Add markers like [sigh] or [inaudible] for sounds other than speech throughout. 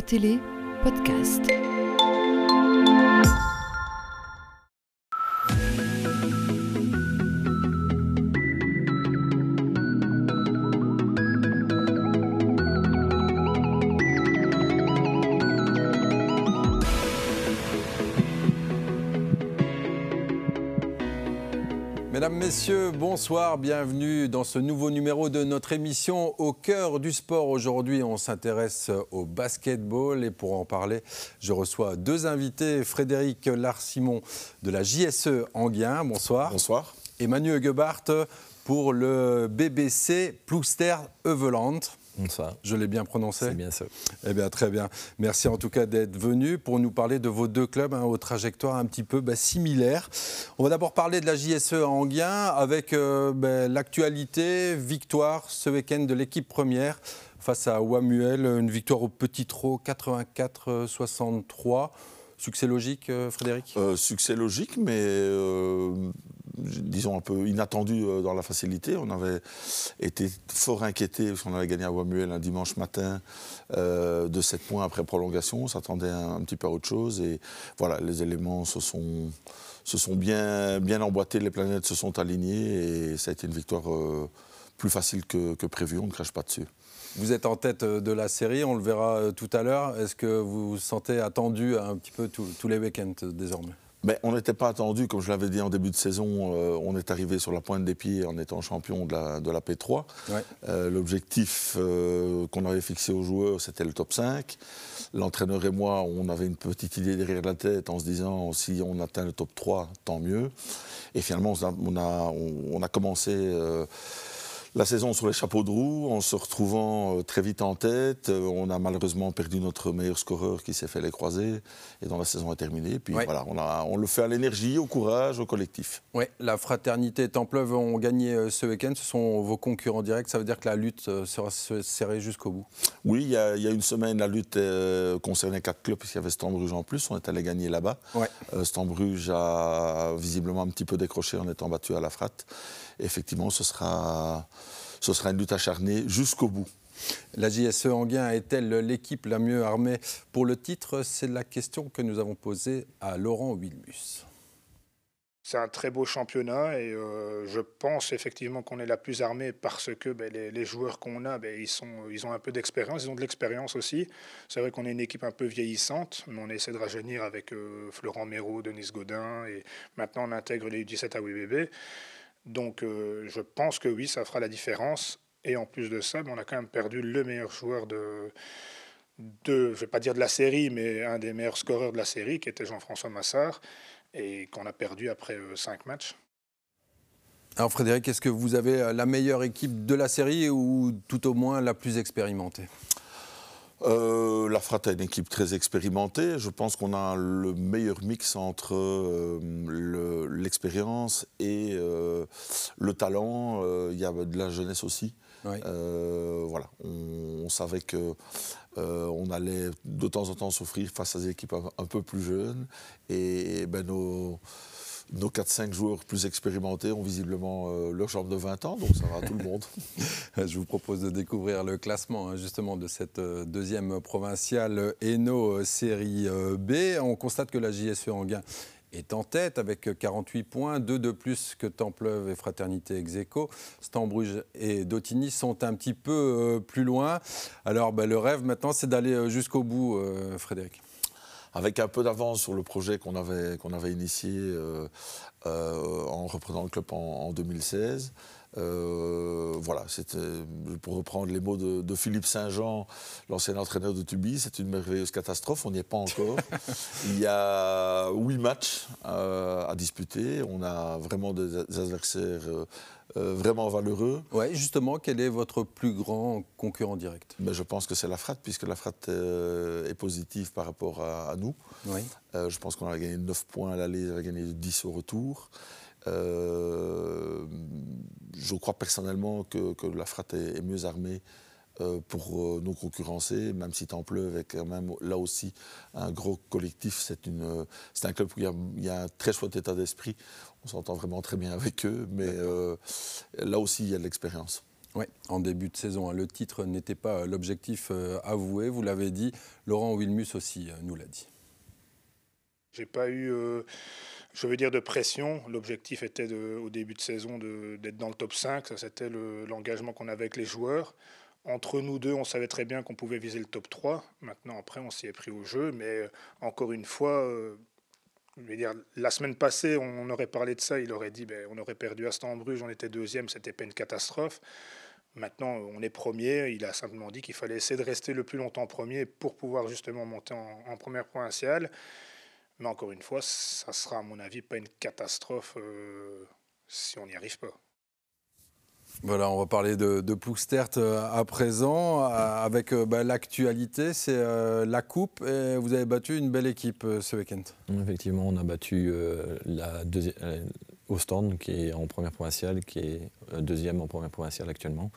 Télé podcast. Messieurs, bonsoir, bienvenue dans ce nouveau numéro de notre émission Au cœur du sport. Aujourd'hui, on s'intéresse au basketball et pour en parler, je reçois deux invités. Frédéric Larsimon de la JSE Anguien, bonsoir. Bonsoir. Et Manu Gebhardt pour le BBC Plouster Euveland. Bonsoir. Je l'ai bien prononcé C'est bien ça. Eh bien, très bien. Merci en tout cas d'être venu pour nous parler de vos deux clubs hein, aux trajectoires un petit peu bah, similaires. On va d'abord parler de la JSE Anguien avec euh, bah, l'actualité, victoire ce week-end de l'équipe première face à Wamuel, une victoire au petit trot 84-63. Succès logique, euh, Frédéric? Euh, Succès logique, mais euh, disons un peu inattendu euh, dans la facilité. On avait été fort inquiété parce qu'on avait gagné à Wamuel un dimanche matin euh, de 7 points après prolongation. On s'attendait un, petit peu à autre chose. Et voilà, les éléments se sont, bien, emboîtés, les planètes se sont alignées et ça a été une victoire euh, plus facile que, que prévu. On ne crache pas dessus. Vous êtes en tête de la série, on le verra tout à l'heure. Est-ce que vous vous sentez attendu un petit peu tous- les week-ends désormais? Mais on n'était pas attendu, comme je l'avais dit en début de saison, euh, on est arrivé sur la pointe des pieds en étant champion de la, de la P3. Ouais. Euh, L'objectif euh, qu'on avait fixé aux joueurs, c'était le top 5. L'entraîneur et moi, on avait une petite idée derrière la tête en se disant si on atteint le top 3, tant mieux. Et finalement, on a, on a, on- on a commencé la saison sur les chapeaux de roue en se retrouvant euh, très vite en tête. Euh, on a malheureusement perdu notre meilleur scoreur qui s'est fait les croisés et dont la saison est terminée. Puis Ouais. voilà, on, a, on le fait à l'énergie, au courage, au collectif. Oui, la fraternité Templeuve ont gagné euh, ce week-end. Ce sont vos concurrents directs. Ça veut dire que la lutte sera se- serrée jusqu'au bout. Oui, il y, a, il y a une semaine, la lutte concernait quatre clubs, puisqu'il y avait Stambruge en plus. On est allé gagner là-bas. Ouais. Stambruge a visiblement un petit peu décroché en étant battu à la fratte. Effectivement, ce sera, ce sera une lutte acharnée jusqu'au bout. La JSE Anguien est-elle l'équipe la mieux armée pour le titre? C'est la question que nous avons posée à Laurent Wilmus. C'est un très beau championnat et euh, je pense effectivement qu'on est la plus armée parce que ben, les, les joueurs qu'on a, ben, ils, sont, ils ont un peu d'expérience, ils ont de l'expérience aussi. C'est vrai qu'on est une équipe un peu vieillissante, mais on essaie de rajeunir avec euh, Florent Méraud, Denis Godin et maintenant on intègre les U17 à WBB. Donc euh, je pense que oui, ça fera la différence. Et en plus de ça, on a quand même perdu le meilleur joueur de, de, je ne vais pas dire de la série, mais un des meilleurs scoreurs de la série, qui était Jean-François Massard, et qu'on a perdu après euh, cinq matchs. Alors Frédéric, est-ce que vous avez euh, la meilleure équipe de la série ou tout au moins la plus expérimentée? Euh, la Frat a une équipe très expérimentée. Je pense qu'on a le meilleur mix entre euh, le- l'expérience et euh, le talent. Il y a de la jeunesse aussi. Oui. Voilà, on, on savait que on allait de temps en temps souffrir face à des équipes un, un peu plus jeunes. Et, ben, nos, nos 4-5 joueurs plus expérimentés ont visiblement euh, leur jambe de 20 ans, donc ça va à tout le monde. [laughs] Je vous propose de découvrir le classement hein, justement de cette euh, deuxième provinciale Eno euh, série B. On constate que la JSE Anguin est en tête avec 48 points, deux de plus que Templeuve et Fraternité Execo. Stambruge et Dautigny sont un petit peu plus loin. Alors ben, le rêve maintenant c'est d'aller jusqu'au bout, Frédéric. Avec un peu d'avance sur le projet qu'on avait, qu'on avait initié euh, euh, en reprenant le club en, en 2016. Euh, voilà, c'était, pour reprendre les mots de, de Philippe Saint-Jean, l'ancien entraîneur de Tubi, c'est une merveilleuse catastrophe, on n'y est pas encore. [laughs] Il y a huit matchs à disputer, on a vraiment des, adversaires vraiment valeureux. Ouais, justement, quel est votre plus grand concurrent direct? Mais je pense que c'est la fratte, puisque la fratte euh, est positive par rapport à, à nous. Oui. Euh, je pense qu'on a gagné 9 points à l'aller, on a gagné 10 au retour. Euh, je crois personnellement que, que la est, est mieux armée euh, pour euh, nous concurrencer, même si Templeuve est quand même là aussi un gros collectif. C'est une, euh, c'est un club où il y, a, il y a un très chouette état d'esprit. On s'entend vraiment très bien avec eux, mais euh, là aussi il y a de l'expérience. Oui, en début de saison. Hein. Le titre n'était pas l'objectif avoué, vous l'avez dit. Laurent Wilmus aussi nous l'a dit. J'ai pas eu, je veux dire, de pression. L'objectif était au début de saison d'être dans le top 5. Ça, c'était l'engagement qu'on avait avec les joueurs. Entre nous deux, on savait très bien qu'on pouvait viser le top 3. Maintenant, après, on s'y est pris au jeu. Mais encore une fois, dire, la semaine passée, on aurait parlé de ça, il aurait dit ben, on aurait perdu à Stambruge, on était deuxième, c'était pas une catastrophe. Maintenant, on est premier. Il a simplement dit qu'il fallait essayer de rester le plus longtemps premier pour pouvoir justement monter en, première provinciale. Mais encore une fois, ça sera à mon avis pas une catastrophe euh, si on n'y arrive pas. Voilà, on va parler de, de euh, à présent. Euh, avec euh, bah, l'actualité, c'est la Coupe. Et vous avez battu une belle équipe ce week-end. Effectivement, on a battu la deuxième, Ostende, qui est en première provinciale, qui est deuxième en première provinciale actuellement.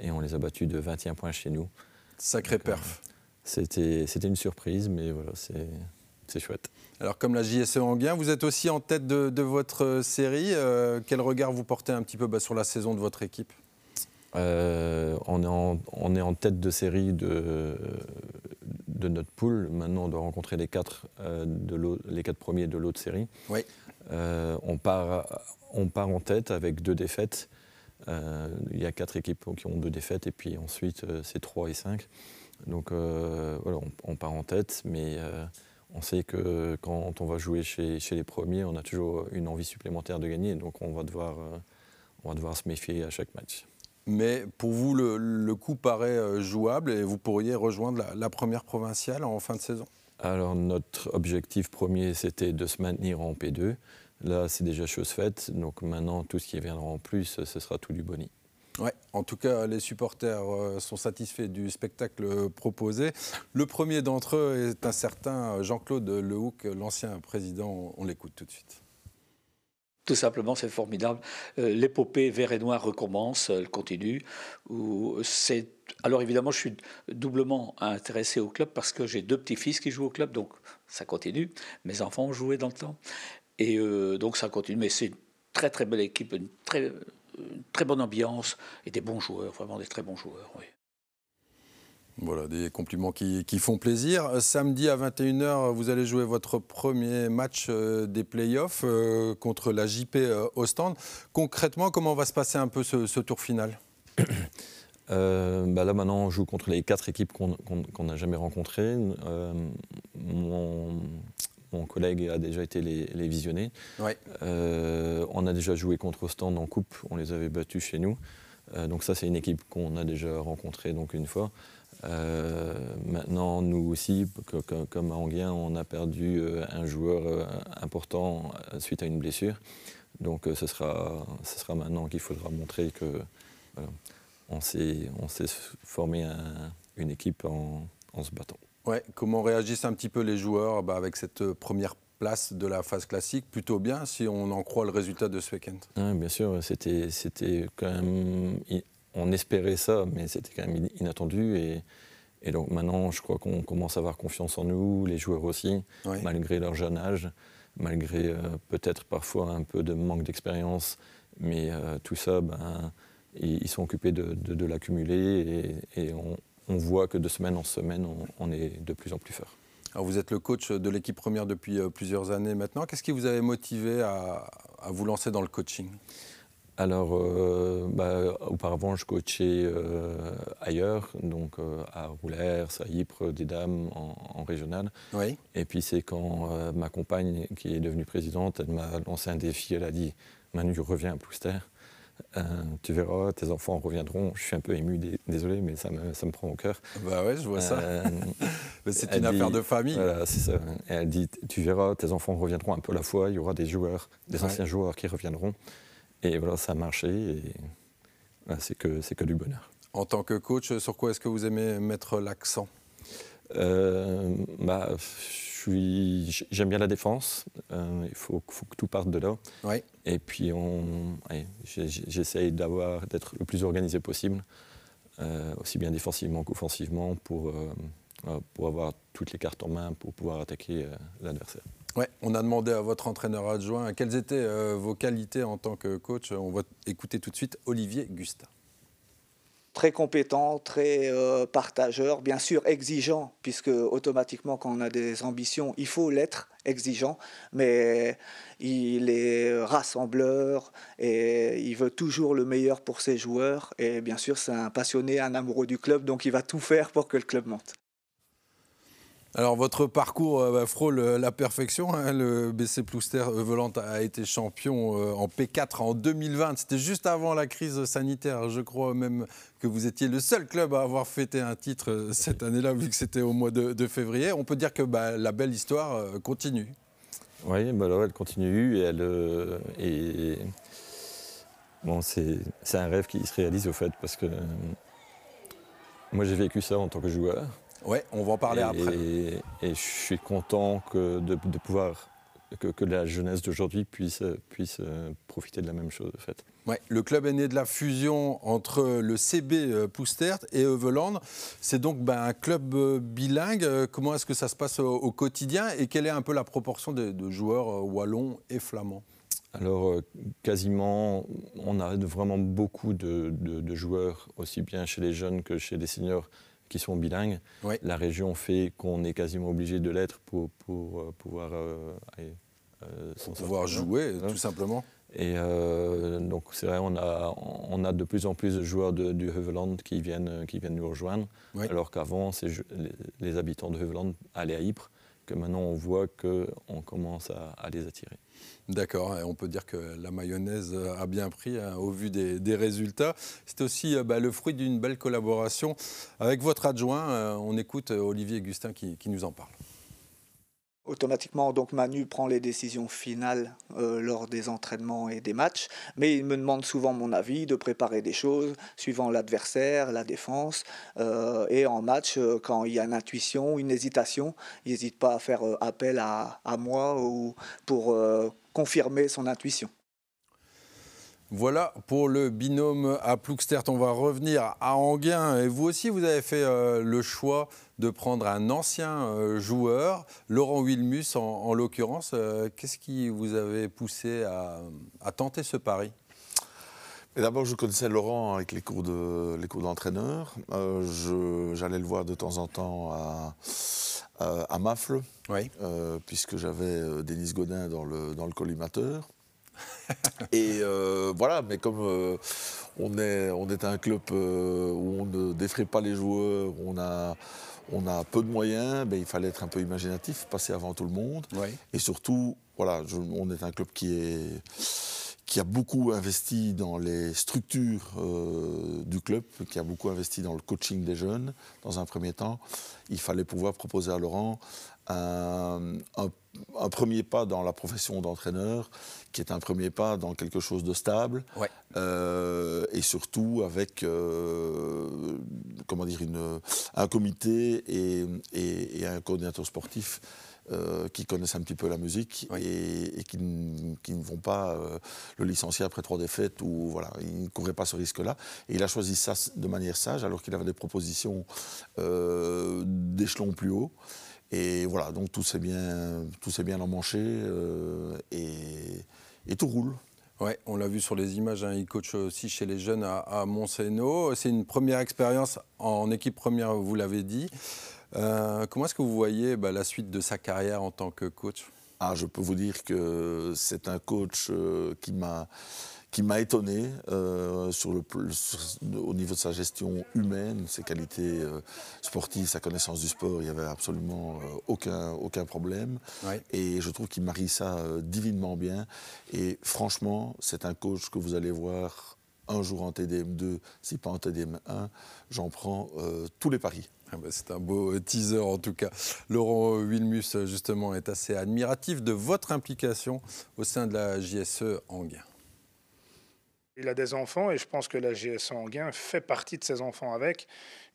Et on les a battus de 21 points chez nous. Sacré perf. C'était une surprise, mais voilà, c'est chouette. Alors comme la JSE Anguin, vous êtes aussi en tête de, votre euh, série. Euh, quel regard vous portez un petit peu bah, sur la saison de votre équipe? Euh, on, est en, tête de série de, notre poule. Maintenant, on doit rencontrer les quatre, les quatre premiers de l'autre série. Oui. on, part, on part en tête avec deux défaites. Il y a quatre équipes qui ont deux défaites et puis ensuite c'est trois et cinq. Donc voilà, on, part en tête, mais on sait que quand on va jouer chez, les premiers, on a toujours une envie supplémentaire de gagner, donc on va devoir, euh, on va devoir se méfier à chaque match. Mais pour vous, le, coup paraît euh, jouable et vous pourriez rejoindre la, première provinciale en fin de saison? Alors notre objectif premier, c'était de se maintenir en P2. Là, c'est déjà chose faite, donc maintenant, tout ce qui viendra en plus, ce sera tout du boni. Ouais, en tout cas, les supporters euh, sont satisfaits du spectacle proposé. Le premier d'entre eux est un certain Jean-Claude Lehoucq, l'ancien président. On l'écoute tout de suite. Tout simplement, c'est formidable. Euh, l'épopée vert et noir recommence, elle continue. Alors évidemment, je suis doublement intéressé au club parce que j'ai deux petits-fils qui jouent au club, donc ça continue. Mes enfants ont joué dans le temps. Et euh, donc ça continue. Mais c'est une très très belle équipe, une très une très bonne ambiance et des bons joueurs, vraiment des très bons joueurs. Oui. Voilà, des compliments qui, font plaisir. Samedi à 21h, vous allez jouer votre premier match euh, des playoffs euh, contre la JP euh, Ostende. Concrètement, comment va se passer un peu ce, tour final? [coughs] Bah là maintenant on joue contre les quatre équipes qu'on n'a jamais rencontrées. mon, mon collègue a déjà été les, visionner. Euh, on a déjà joué contre Ostend en coupe, on les avait battus chez nous. Euh, donc ça, c'est une équipe qu'on a déjà rencontrée donc une fois. Euh, maintenant, nous aussi, comme à Anguien, on a perdu un joueur important suite à une blessure. Donc ce sera, ce sera maintenant qu'il faudra montrer que on sait, on sait former une équipe en se battant. Ouais, comment réagissent un petit peu les joueurs bah, avec cette euh, première place de la phase classique? Plutôt bien, si on en croit le résultat de ce week-end. bien sûr, c'était, c'était quand même. On espérait ça, mais c'était quand même inattendu. Et, et, donc maintenant, je crois qu'on commence à avoir confiance en nous, les joueurs aussi, malgré leur jeune âge, malgré euh, peut-être parfois un peu de manque d'expérience. Mais euh, tout ça, ben, ils, sont occupés de, de, l'accumuler et, et on, on voit que de semaine en semaine, on, est de plus en plus fort. Alors vous êtes le coach de l'équipe première depuis euh, plusieurs années maintenant. Qu'est-ce qui vous avait motivé à, vous lancer dans le coaching? Alors, euh, bah, auparavant, je coachais euh, ailleurs, donc à Roulers, à Ypres, des dames en, régional. Oui. Et puis c'est quand ma compagne, qui est devenue présidente, elle m'a lancé un défi. Elle a dit Manu, reviens à Plouster. Euh, tu verras, tes enfants reviendront. Je suis un peu ému, désolé, mais ça me, ça me prend au cœur. Bah ouais, je vois ça. Euh, [laughs] c'est une affaire de famille. Voilà, c'est ça. elle dit, tu verras, tes enfants reviendront un peu à la fois. Il y aura des joueurs, des anciens joueurs qui reviendront. Et voilà, ça a marché. Et c'est que, que du bonheur. En tant que coach, sur quoi est-ce que vous aimez mettre l'accent? Euh, bah, j'aime bien la défense. Euh, il faut, faut, que tout parte de là. Et puis, j'essaye d'avoir, d'être le plus organisé possible, euh, aussi bien défensivement qu'offensivement, pour, euh, pour avoir toutes les cartes en main pour pouvoir attaquer l'adversaire. Ouais, on a demandé à votre entraîneur adjoint quelles étaient vos qualités en tant que coach. On va écouter tout de suite Olivier Gustin. Très compétent, très euh, partageur, bien sûr exigeant, puisque automatiquement quand on a des ambitions, il faut l'être exigeant, mais il est rassembleur et il veut toujours le meilleur pour ses joueurs. Et bien sûr, c'est un passionné, un amoureux du club, donc il va tout faire pour que le club monte. Alors votre parcours euh, bah, frôle euh, la perfection. Hein. Le BC Plouster Volant a été champion euh, en P4 en 2020. C'était juste avant la crise sanitaire. Je crois même que vous étiez le seul club à avoir fêté un titre cette année-là, vu que c'était au mois de, février. On peut dire que bah, la belle histoire continue. Oui, bah elle continue et elle bon, c'est un rêve qui se réalise au fait parce que moi j'ai vécu ça en tant que joueur. Ouais, on va en parler après. Et, je suis content que de, pouvoir que, la jeunesse d'aujourd'hui puisse, puisse euh, profiter de la même chose, en fait. Ouais, le club est né de la fusion entre le CB euh, Poustert et Euveland. C'est donc ben, un club euh, bilingue. Comment est-ce que ça se passe au, quotidien et quelle est un peu la proportion de, joueurs wallons et flamands? Alors, quasiment, on a vraiment beaucoup de, de, joueurs, aussi bien chez les jeunes que chez les seniors, qui sont bilingues. La région fait qu'on est quasiment obligé de l'être pour, pour euh, pouvoir, euh, euh, pouvoir jouer, tout simplement. Et donc c'est vrai, on a, on a de plus en plus de joueurs du Heuveland qui viennent, qui viennent nous rejoindre, alors qu'avant, les, les, habitants de Heuveland allaient à Ypres, maintenant on voit qu'on commence à les attirer. D'accord, on peut dire que la mayonnaise a bien pris hein, au vu des, résultats. C'est aussi euh, bah, le fruit d'une belle collaboration avec votre adjoint. Euh, on écoute euh, Olivier Gustin qui nous en parle. Automatiquement, donc Manu prend les décisions finales euh, lors des entraînements et des matchs, mais il me demande souvent mon avis, de préparer des choses suivant l'adversaire, la défense, euh, et en match, euh, quand il y a une intuition, une hésitation, il n'hésite pas à faire appel à, à, moi ou pour confirmer son intuition. Voilà pour le binôme à Plouxtert. On va revenir à Anguin. Et vous aussi, vous avez fait euh, le choix de prendre un ancien euh, joueur, Laurent Wilmus en, l'occurrence. Euh, qu'est-ce qui vous avait poussé à, tenter ce pari? D'abord, je connaissais Laurent avec les cours d'entraîneur. J'allais le voir de temps en temps à, à Mafle, puisque j'avais Denis Godin dans le, dans le collimateur. [laughs] et euh, voilà, mais comme euh, on, est, on est un club euh, où on ne défraie pas les joueurs, on a, on a peu de moyens, ben, il fallait être un peu imaginatif, passer avant tout le monde. Et surtout, voilà, on est un club qui est qui a beaucoup investi dans les structures du club, qui a beaucoup investi dans le coaching des jeunes, dans un premier temps. Il fallait pouvoir proposer à Laurent un, un, premier pas dans la profession d'entraîneur, qui est un premier pas dans quelque chose de stable, euh, et surtout avec euh, comment dire, une, un comité et, et, un coordinateur sportif euh, qui connaissent un petit peu la musique et, qui, qui, ne vont pas le licencier après trois défaites ou voilà, il ne couvrait pas ce risque-là. Et il a choisi ça de manière sage alors qu'il avait des propositions d'échelon plus haut. Et voilà, donc tout s'est bien, tout s'est bien emmanché euh, et, et, tout roule. Ouais, on l'a vu sur les images, hein, il coach aussi chez les jeunes à, à C'est une première expérience en équipe première, vous l'avez dit. Euh, comment est-ce que vous voyez bah, la suite de sa carrière en tant que coach? Ah, Je peux vous dire que c'est un coach euh, qui m'a qui m'a étonné euh, sur le, au niveau de sa gestion humaine, ses qualités euh, sportives, sa connaissance du sport. Il n'y avait absolument euh, aucun, aucun problème. Et je trouve qu'il marie ça divinement bien. Et franchement, c'est un coach que vous allez voir un jour en TDM2, si pas en TDM1. J'en prends tous les paris. Ah bah, c'est un beau teaser en tout cas. Laurent Wilmus, justement, est assez admiratif de votre implication au sein de la JSE Anguin. Il a des enfants et je pense que la GS Anguin fait partie de ses enfants avec.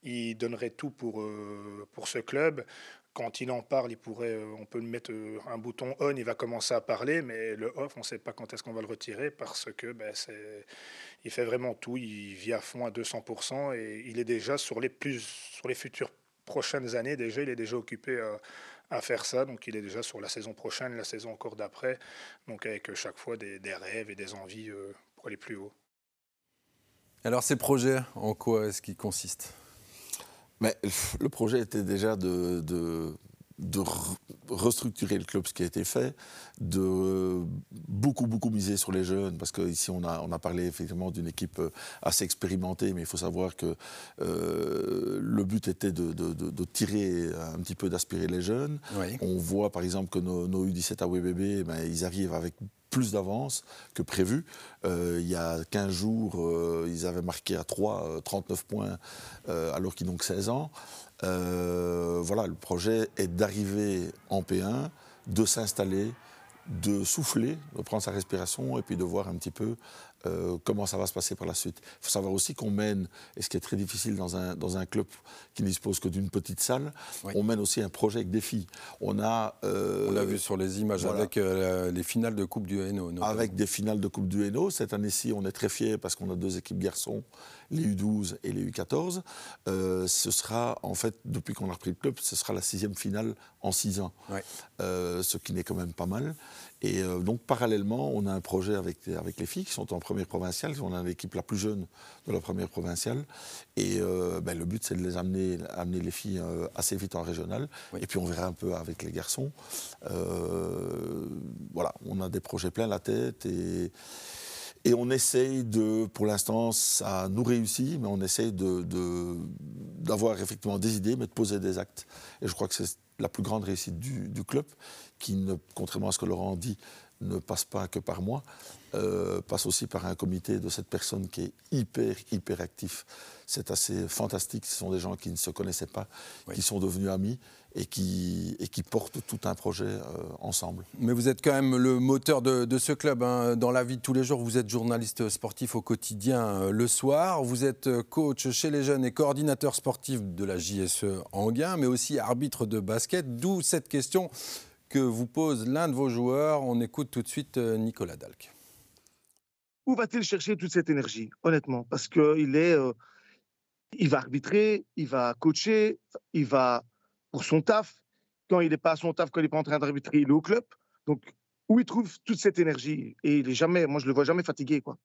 Il donnerait tout pour, euh, pour ce club. Quand il en parle, il pourrait, euh, on peut mettre euh, un bouton on, il va commencer à parler, mais le off, on ne sait pas quand est-ce qu'on va le retirer parce que ben, il fait vraiment tout. Il vit à fond à 200% et il est déjà sur les, plus, sur les futures prochaines années, déjà, il est déjà occupé à, faire ça. Donc il est déjà sur la saison prochaine, la saison encore d'après. Donc avec chaque fois des rêves et des envies pour aller plus haut. Alors ces projets, en quoi est-ce qu'ils consistent? Mais, Le projet était déjà de, de restructurer le club, ce qui a été fait, de beaucoup, beaucoup miser sur les jeunes, parce qu'ici on a, on a parlé effectivement d'une équipe euh, assez expérimentée, mais il faut savoir que euh, le but était de, de, tirer un petit peu, d'aspirer les jeunes. On voit par exemple que nos, U17 à WBB, ben, ils arrivent avec plus d'avance que prévu. Euh, il y a 15 jours, ils avaient marqué à 3 39 points alors qu'ils n'ont que 16 ans. Euh, voilà, le projet est d'arriver en P1, de s'installer, de souffler, de prendre sa respiration et puis de voir un petit peu euh, comment ça va se passer par la suite. Il faut savoir aussi qu'on mène, et ce qui est très difficile dans un, dans un club qui ne dispose que d'une petite salle, on mène aussi un projet avec des filles. On a... Euh, on l'a vu sur les images avec les finales de Coupe du Hainaut. Avec des finales de Coupe du Hainaut. Cette année-ci, on est très fiers parce qu'on a deux équipes garçons les U12 et les U14. Euh, ce sera, en fait, depuis qu'on a repris le club, ce sera la sixième finale en six ans. Euh, ce qui n'est quand même pas mal. Et euh, donc, parallèlement, on a un projet avec, avec les filles qui sont en première provinciale. On a l'équipe la plus jeune de la première provinciale. Et ben, le but, c'est de les amener, amener les filles assez vite en régional. Et puis, on verra un peu avec les garçons. voilà, on a des projets plein la tête. Et. Et on essaye de, pour l'instant, ça nous réussit, mais on essaye d'avoir de, effectivement des idées, mais de poser des actes. Et je crois que c'est la plus grande réussite du, du, club, qui, ne, contrairement à ce que Laurent dit, ne passe pas que par moi, euh, passe aussi par un comité de cette personne qui est hyper, hyper actif. C'est assez fantastique. Ce sont des gens qui ne se connaissaient pas, qui sont devenus amis et qui, et qui portent tout un projet euh, ensemble. Mais vous êtes quand même le moteur de, ce club. Hein. Dans la vie de tous les jours, vous êtes journaliste sportif au quotidien euh, le soir. Vous êtes coach chez les jeunes et coordinateur sportif de la JSE Anguin, mais aussi arbitre de basket. D'où cette question que vous pose l'un de vos joueurs. On écoute tout de suite Nicolas Dalc où va-t-il chercher toute cette énergie, honnêtement? Parce qu'il est, euh, il va arbitrer, il va coacher, il va pour son taf. Quand il n'est pas à son taf, quand il n'est pas en train d'arbitrer, il est au club. Donc, où il trouve toute cette énergie? Et il est jamais, moi je le vois jamais fatigué, quoi.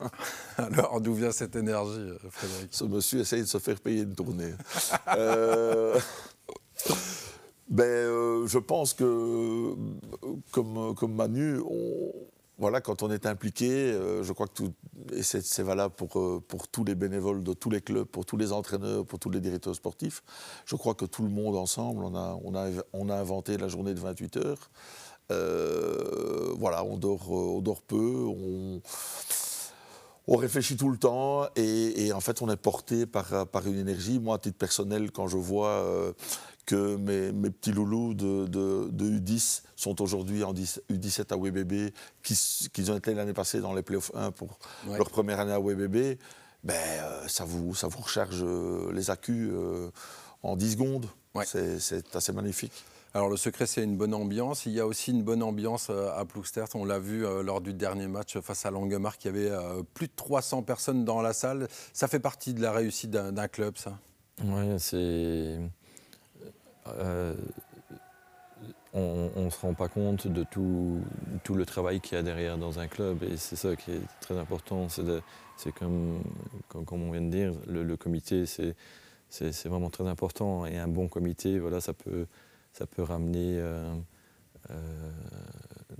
[laughs] Alors, d'où vient cette énergie, euh, Frédéric? Ce monsieur essaye de se faire payer une tournée. euh... [laughs] ben, je pense que, comme, comme Manu, voilà, quand on est impliqué, euh, je crois que tout, et c'est valable pour, euh, pour tous les bénévoles de tous les clubs, pour tous les entraîneurs, pour tous les directeurs sportifs, je crois que tout le monde ensemble, on a, on a, on a inventé la journée de 28 heures. Euh, voilà, on dort, on dort peu, on, on réfléchit tout le temps et, en fait on est porté par, par une énergie. Moi, à titre personnel, quand je vois que mes, petits loulous de, U10 sont aujourd'hui en U17 à WBB, qu'ils ont été l'année passée dans les playoffs 1 pour leur première année à WBB, ben, euh, ça, vous, ça vous recharge euh, les accus euh, en 10 secondes. C'est assez magnifique. Alors le secret, c'est une bonne ambiance. Il y a aussi une bonne ambiance à Plougstert. On l'a vu lors du dernier match face à Langemar, il y avait plus de 300 personnes dans la salle. Ça fait partie de la réussite d'un club, ça Oui, c'est euh, on ne se rend pas compte de tout, tout le travail qu'il y a derrière dans un club. Et c'est ça qui est très important. C'est comme, comme, on vient de dire, le, comité, c'est vraiment très important. Et un bon comité, voilà, ça, peut, ça peut ramener euh, euh,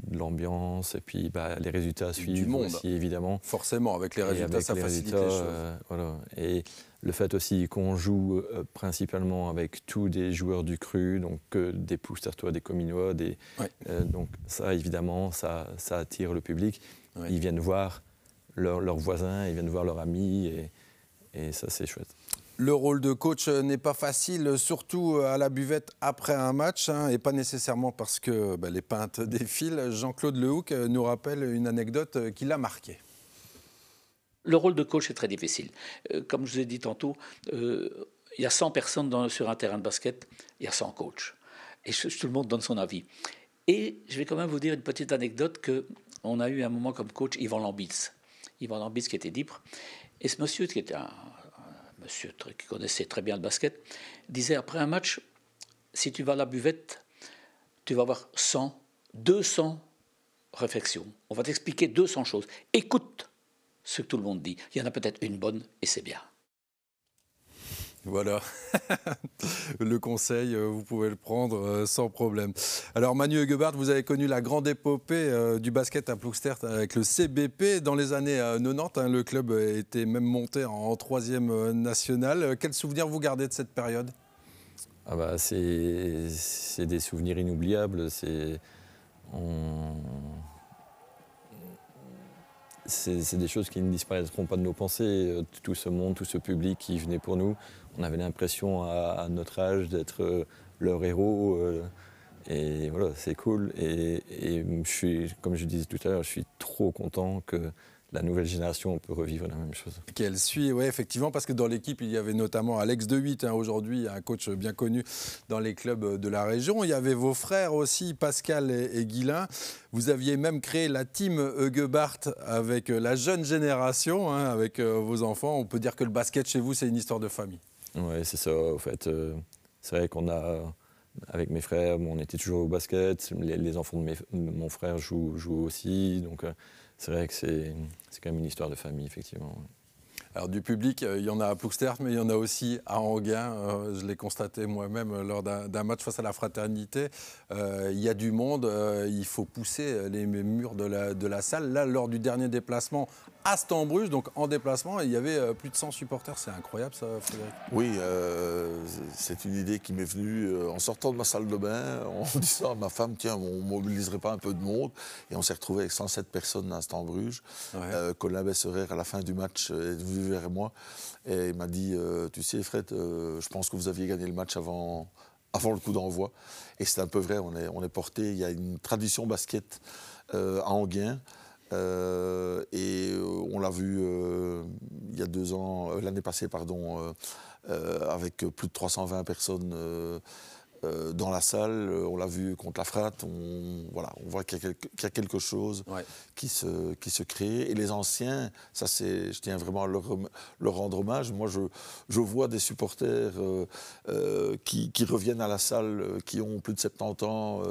de l'ambiance et puis bah, les résultats du monde. aussi, évidemment. Forcément, avec les résultats, ça facilite les choses. voilà. Et le fait aussi qu'on joue euh, principalement avec tous des joueurs du cru, donc des Poustertois, des Cominois, des, euh, donc ça évidemment, ça, ça, attire le public. Ils viennent voir leurs voisins, ils viennent voir leurs amis et, et ça c'est chouette. Le rôle de coach n'est pas facile, surtout à la buvette après un match, hein, et pas nécessairement parce que bah, les peintes [laughs] défilent. Jean-Claude Lehoucq nous rappelle une anecdote qui l'a marqué. Le rôle de coach est très difficile. Euh, comme je vous ai dit tantôt, euh, il y a 100 personnes sur un terrain de basket, il y a 100 coachs. Et tout le monde donne son avis. Et je vais quand même vous dire une petite anecdote que on a eu un moment comme coach Yvan Lambitz. Yvan Lambitz qui était libre. Et ce monsieur, qui était un, monsieur qui connaissait très bien le basket, disait après un match, si tu vas à la buvette, tu vas avoir 100, 200 réflexions. On va t'expliquer 200 choses. Écoute ce que tout le monde dit. Il y en a peut-être une bonne et c'est bien. Voilà, [laughs] le conseil, euh, vous pouvez le prendre euh, sans problème. Alors Manu Huguebart, vous avez connu la grande épopée euh, du basket à Plougstert avec le CBP. Dans les années 90, hein, le club était même monté en troisième national. Quel souvenir vous gardez de cette période? Ah bah, C'est des souvenirs inoubliables. C'est c'est des choses qui ne disparaîtront pas de nos pensées. Tout ce monde, tout ce public qui venait pour nous, on avait l'impression à, notre âge d'être euh, leur héros. Euh, et voilà, c'est cool. Et, je suis, comme je disais tout à l'heure, je suis trop content que la nouvelle génération peut revivre la même chose. Qu'elle suit, oui, effectivement, parce que dans l'équipe, il y avait notamment Alex De 8, hein, aujourd'hui, un coach bien connu dans les clubs de la région. Il y avait vos frères aussi, Pascal et, et Vous aviez même créé la team Huguebart avec la jeune génération, hein, avec euh, vos enfants. On peut dire que le basket chez vous, c'est une histoire de famille. Oui, c'est ça. En fait, euh, c'est vrai qu'on a, avec mes frères, on était toujours au basket. Les, enfants de, mon frère jouent, aussi. Donc, euh, c'est vrai que c'est quand même une histoire de famille, effectivement. Alors du public, euh, il y en a à Plougstert, mais il y en a aussi à Anguin. je l'ai constaté moi-même lors d'un match face à la fraternité. il y a du monde, il faut pousser les murs de la, de la, salle. Là, lors du dernier déplacement à Stambruge, donc en déplacement, il y avait euh, plus de 100 supporters. C'est incroyable ça, Frédéric Oui, euh, c'est une idée qui m'est venue euh, en sortant de ma salle de bain, [laughs] en disant à ma femme, tiens, on mobiliserait pas un peu de monde. Et on s'est retrouvé avec 107 personnes à Stambruge. Colin Besserer, à la fin du match, est venu vers moi et il m'a dit, tu sais Fred, je pense que vous aviez gagné le match avant, avant le coup d'envoi. Et c'est un peu vrai, on est, on est porté, il y a une tradition basket à Anguin. Euh, et euh, on l'a vu euh, il y a deux ans, l'année passée, pardon, avec plus de 320 personnes euh, dans la salle, euh, on l'a vu contre la Frat, on, voilà, on voit qu'il y, a quelque chose qui, se, qui se crée. Et les anciens, ça c'est, je tiens vraiment à leur, rendre hommage. Moi, je, je vois des supporters euh, qui, qui, reviennent à la salle, qui ont plus de 70 ans,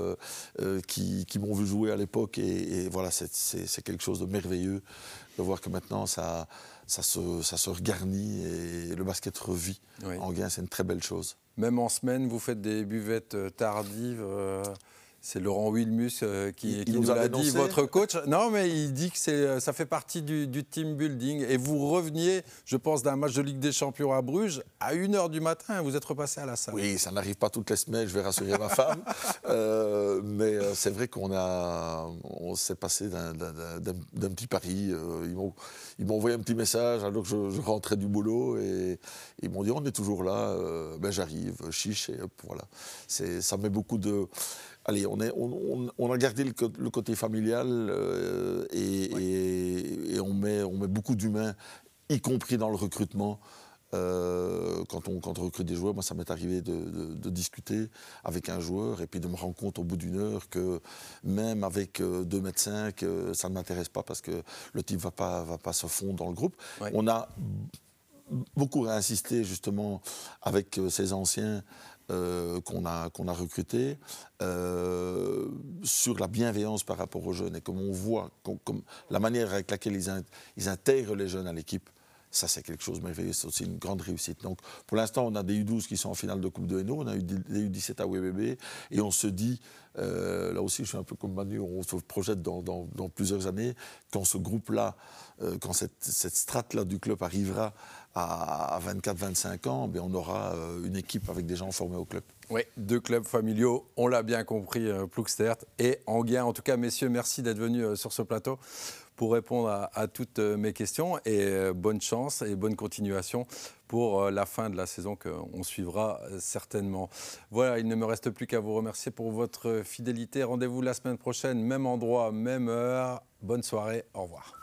qui, qui m'ont vu jouer à l'époque. Et, voilà, c'est quelque chose de merveilleux de voir que maintenant ça, ça, se, ça se regarnit et le basket revit. En gain, c'est une très belle chose. Même en semaine, vous faites des buvettes euh, tardives. Euh, c'est Laurent Wilmus euh, qui, nous, a dit, votre coach. Non, mais il dit que euh, ça fait partie du, team building. Et vous reveniez, je pense, d'un match de Ligue des Champions à Bruges à 1h du matin. Vous êtes repassé à la salle. Oui, ça n'arrive pas toutes les semaines, je vais rassurer ma femme. [laughs] Euh, mais c'est vrai qu'on a, on s'est passé d'un petit pari. ils m'ont envoyé un petit message alors que je, rentrais du boulot et ils m'ont dit on est toujours là. ben j'arrive, chiche et voilà. Ça met beaucoup de allez, on, est, on, a gardé le, côté familial euh, et, on, met, on met beaucoup d'humains, y compris dans le recrutement. Euh, quand, on, quand on recrute des joueurs, moi ça m'est arrivé de, discuter avec un joueur et puis de me rendre compte au bout d'une heure que même avec euh, deux médecins, que ça ne m'intéresse pas parce que le type ne va pas, va pas se fondre dans le groupe. On a beaucoup insisté justement avec ces anciens euh, qu'on a, qu'on a recruté euh, sur la bienveillance par rapport aux jeunes et comme on voit la manière avec laquelle ils, ils intègrent les jeunes à l'équipe. Ça, c'est quelque chose de merveilleux, c'est aussi une grande réussite. Donc, pour l'instant, on a des U12 qui sont en finale de Coupe de Hainaut, on a eu des U17 à WBB, et on se dit, euh, là aussi, je suis un peu comme Manu, on se projette dans, plusieurs années, quand ce groupe-là, quand cette, strate-là du club arrivera à 24-25 ans, ben, on aura euh, une équipe avec des gens formés au club. Oui, deux clubs familiaux, on l'a bien compris, euh, Plougstert et Anguien. En tout cas, messieurs, merci d'être venus euh, sur ce plateau pour répondre à, toutes mes questions et bonne chance et bonne continuation pour la fin de la saison qu'on suivra certainement. Voilà, il ne me reste plus qu'à vous remercier pour votre fidélité. Rendez-vous la semaine prochaine, même endroit, même heure. Bonne soirée, au revoir.